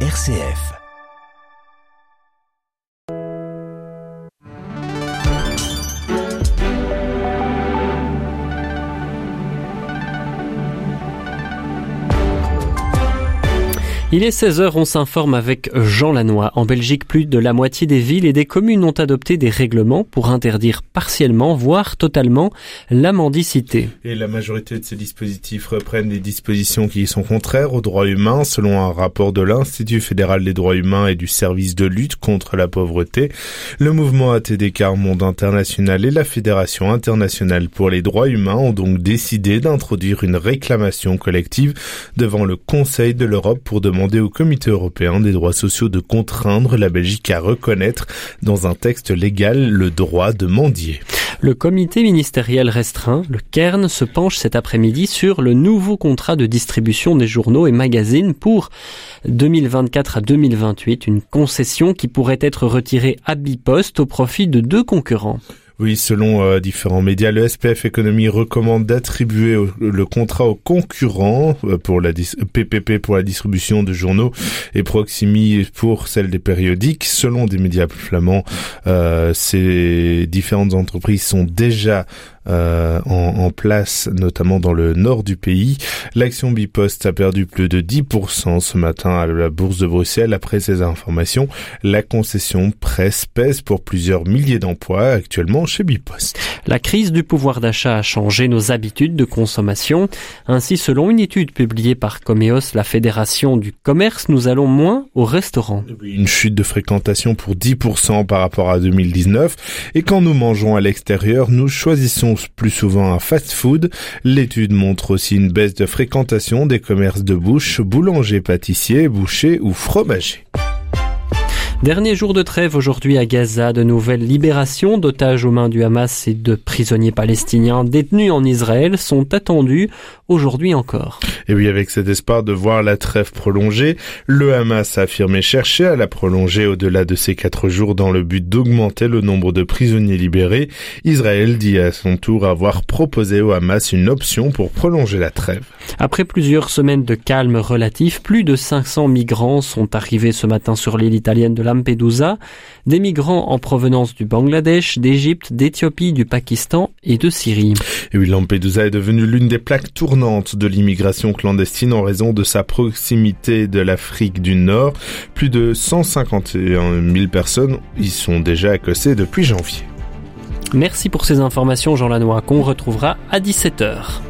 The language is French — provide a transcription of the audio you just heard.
RCF. Il est 16h, on s'informe avec Jean Lannoy. En Belgique, plus de la moitié des villes et des communes ont adopté des règlements pour interdire partiellement, voire totalement, la mendicité. Et la majorité de ces dispositifs reprennent des dispositions qui sont contraires aux droits humains, selon un rapport de l'Institut fédéral des droits humains et du service de lutte contre la pauvreté. Le mouvement ATDK Monde International et la Fédération internationale pour les droits humains ont donc décidé d'introduire une réclamation collective devant le Conseil de l'Europe pour demander demander au Comité européen des droits sociaux de contraindre la Belgique à reconnaître dans un texte légal le droit de mendier. Le comité ministériel restreint, le Cairn, se penche cet après-midi sur le nouveau contrat de distribution des journaux et magazines pour 2024 à 2028, une concession qui pourrait être retirée à Bipost au profit de deux concurrents. Oui, selon euh, différents médias, le SPF Économie recommande d'attribuer le contrat aux concurrents euh, pour la PPP pour la distribution de journaux et Proximi pour celle des périodiques. Selon des médias flamands, euh, ces différentes entreprises sont déjà euh, en, place, notamment dans le nord du pays. L'action Bipost a perdu plus de 10% ce matin à la bourse de Bruxelles. Après ces informations, la concession presse pèse pour plusieurs milliers d'emplois actuellement chez Bipost. La crise du pouvoir d'achat a changé nos habitudes de consommation. Ainsi, selon une étude publiée par Comeos, la Fédération du commerce, nous allons moins au restaurant. Une chute de fréquentation pour 10% par rapport à 2019. Et quand nous mangeons à l'extérieur, nous choisissons plus souvent un fast-food. L'étude montre aussi une baisse de fréquentation des commerces de bouche, boulanger, pâtissier, boucher ou fromager. Dernier jour de trêve aujourd'hui à Gaza, de nouvelles libérations d'otages aux mains du Hamas et de prisonniers palestiniens détenus en Israël sont attendues aujourd'hui encore. Et oui, avec cet espoir de voir la trêve prolongée, le Hamas a affirmé chercher à la prolonger au-delà de ces quatre jours dans le but d'augmenter le nombre de prisonniers libérés. Israël dit à son tour avoir proposé au Hamas une option pour prolonger la trêve. Après plusieurs semaines de calme relatif, plus de 500 migrants sont arrivés ce matin sur l'île italienne de Lampedusa, des migrants en provenance du Bangladesh, d'Égypte, d'Éthiopie, du Pakistan et de Syrie. Et oui, Lampedusa est devenue l'une des plaques tournantes de l'immigration clandestine en raison de sa proximité de l'Afrique du Nord. Plus de 151 000 personnes y sont déjà accossées depuis janvier. Merci pour ces informations, Jean Lannoy, qu'on retrouvera à 17h.